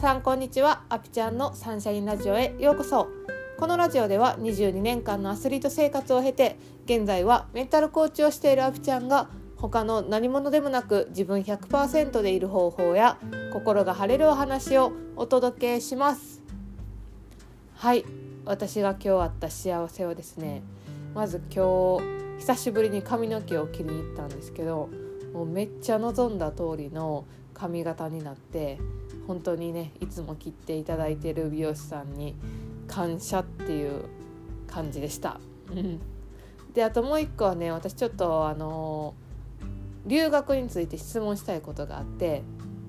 さんこんにちは。アピちゃんのサンシャインラジオへようこそ。このラジオでは22年間のアスリート生活を経て現在はメンタルコーチをしているアピちゃんが他の何者でもなく自分100%でいる方法や心が晴れるお話をお届けします。はい。私が今日あった幸せはですねまず今日久しぶりに髪の毛を切りに行ったんですけどもうめっちゃ望んだ通りの髪型になって本当にねいつも切っていただいてる美容師さんに感謝っていう感じでした。であともう一個はね私ちょっとあの留学について質問したいことがあって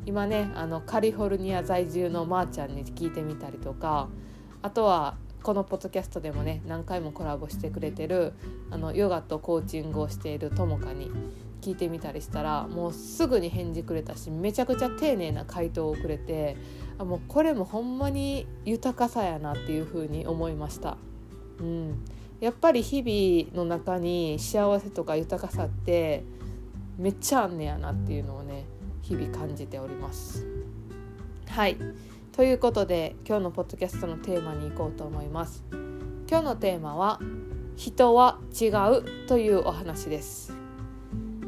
今ねあのカリフォルニア在住のまーちゃんに聞いてみたりとかあとはこのポッドキャストでもね何回もコラボしてくれてるあのヨガとコーチングをしているともかに聞いてみたりしたらもうすぐに返事くれたしめちゃくちゃ丁寧な回答をくれてあもうこれもほんまに豊かさやなっていうふうに思いました。うん、やっぱり日々の中に幸せとか豊かさってめっちゃあんねやなっていうのをね日々感じております。はいということで今日のポッドキャストのテーマに行こうと思います。今日のテーマは「人は違う」というお話です。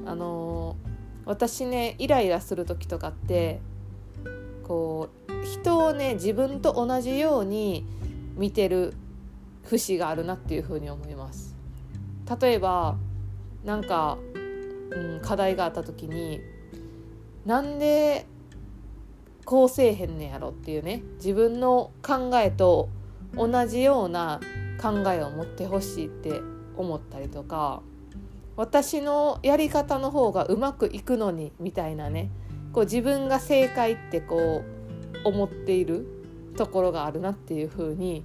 あの私ねイライラする時とかってこう人をね自分と同じように見てる節があるなっていうふうに思います。例えばなんか、うん、課題があった時になんでこうせえへんねやろっていうね自分の考えと同じような考えを持ってほしいって思ったりとか私のやり方の方がうまくいくのにみたいなねこう自分が正解ってこう思っているところがあるなっていう風に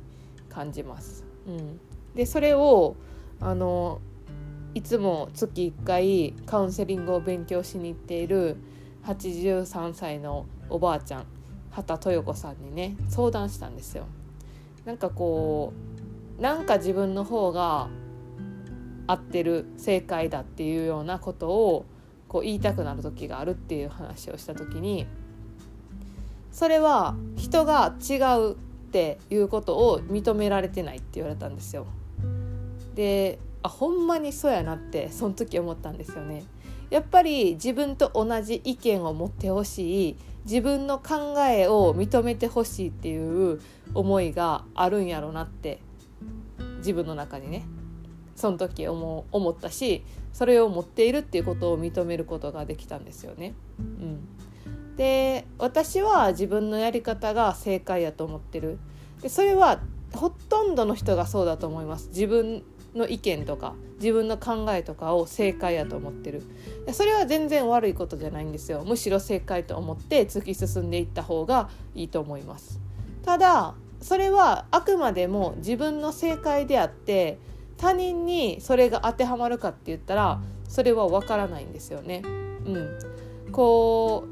感じます。うん、でそれをあのいつも月1回カウンセリングを勉強しに行っている83歳のおばあちゃん畑豊子さんにね相談したんですよ。なんかこうなんか自分の方が合ってる正解だっていうようなことをこう言いたくなる時があるっていう話をした時にそれは人が違うっていうことを認められてないって言われたんですよ。であほんまにそうやなってその時思ったんですよね。やっぱり自分と同じ意見を持ってほしい自分の考えを認めてほしいっていう思いがあるんやろなって自分の中にねその時思思ったしそれを持っているっていうことを認めることができたんですよね。うん、で私は自分のやり方が正解やと思ってる。でそれはほとんどの人がそうだと思います。自分の意見とか自分の考えとかを正解やと思ってる。それは全然悪いことじゃないんですよ。むしろ正解と思って突き進んでいった方がいいと思います。ただそれはあくまでも自分の正解であって他人にそれが当てはまるかって言ったらそれは分からないんですよね。うん、こ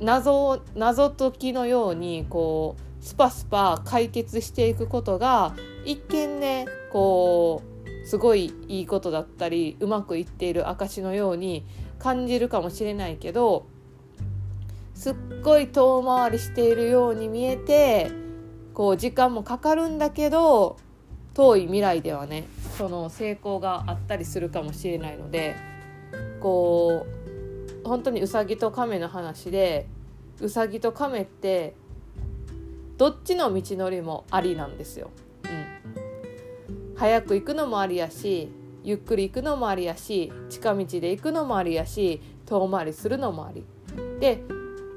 う謎謎解きのようにこうスパスパ解決していくことが一見ねこうすごいいいことだったりうまくいっている証のように感じるかもしれないけどすっごい遠回りしているように見えてこう時間もかかるんだけど遠い未来ではねその成功があったりするかもしれないのでこう本当にうさぎと亀の話でうさぎと亀ってどっちの道のりもありなんですよ。うん、早く行くのもありやしゆっくり行くのもありやし近道で行くのもありやし遠回りするのもあり。で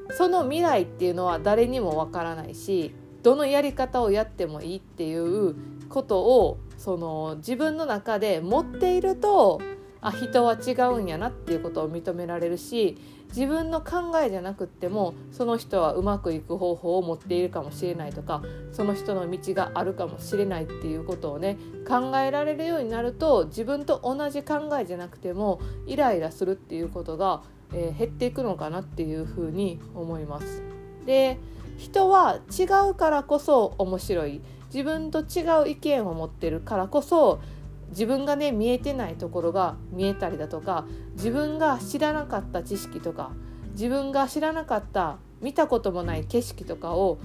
その未来っていうのは誰にもわからないしどのやり方をやってもいいっていうことをその自分の中で持っているとあ人は違うんやなっていうことを認められるし自分の考えじゃなくってもその人はうまくいく方法を持っているかもしれないとかその人の道があるかもしれないっていうことをね考えられるようになると自分と同じ考えじゃなくてもイライラするっていうことが、えー、減っていくのかなっていうふうに思います。で人は違うからこそ面白い自分と違う意見を持ってるからこそ自分がね見えてないところが見えたりだとか自分が知らなかった知識とか自分が知らなかった見たこともない景色とかを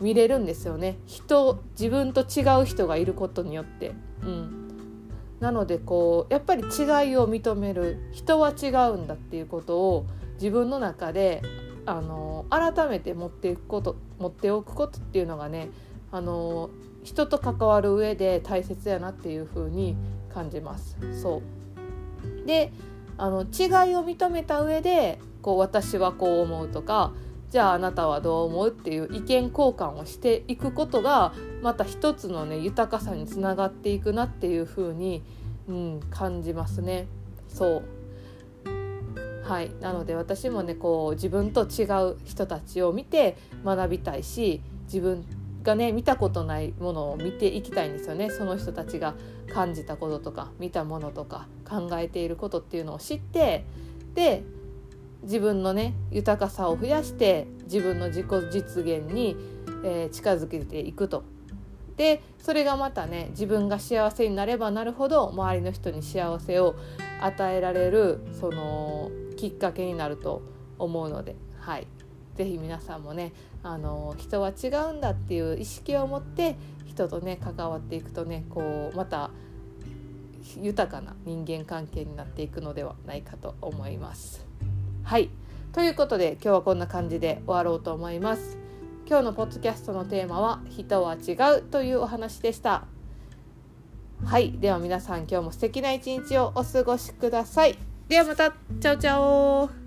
見れるんですよね人自分と違う人がいることによって。うんなのでこうやっぱり違いを認める人は違うんだっていうことを自分の中であの改めて持っていくこと持っておくことっていうのがねあの人と関わる上で大切やなっていう風に感じます。そうであの違いを認めた上でこう私はこう思うとかじゃああなたはどう思うっていう意見交換をしていくことがまた一つのね豊かさにつながっていくなっていう風に、うん、感じますね。そうはいなので私もねこう自分と違う人たちを見て学びたいし自分がね見たことないものを見ていきたいんですよね。その人たちが感じたこととか見たものとか考えていることっていうのを知ってで自分のね豊かさを増やして自分の自己実現に、えー、近づけていくと。でそれがまたね自分が幸せになればなるほど周りの人に幸せを与えられるそのきっかけになると思うので、はい、是非皆さんもねあの人は違うんだっていう意識を持って人とね関わっていくとねこうまた豊かな人間関係になっていくのではないかと思います。はい。ということで今日はこんな感じで終わろうと思います。今日のポッドキャストのテーマは人は違うというお話でした。はい。では皆さん今日も素敵な一日をお過ごしください。ではまた。チャオチャオ。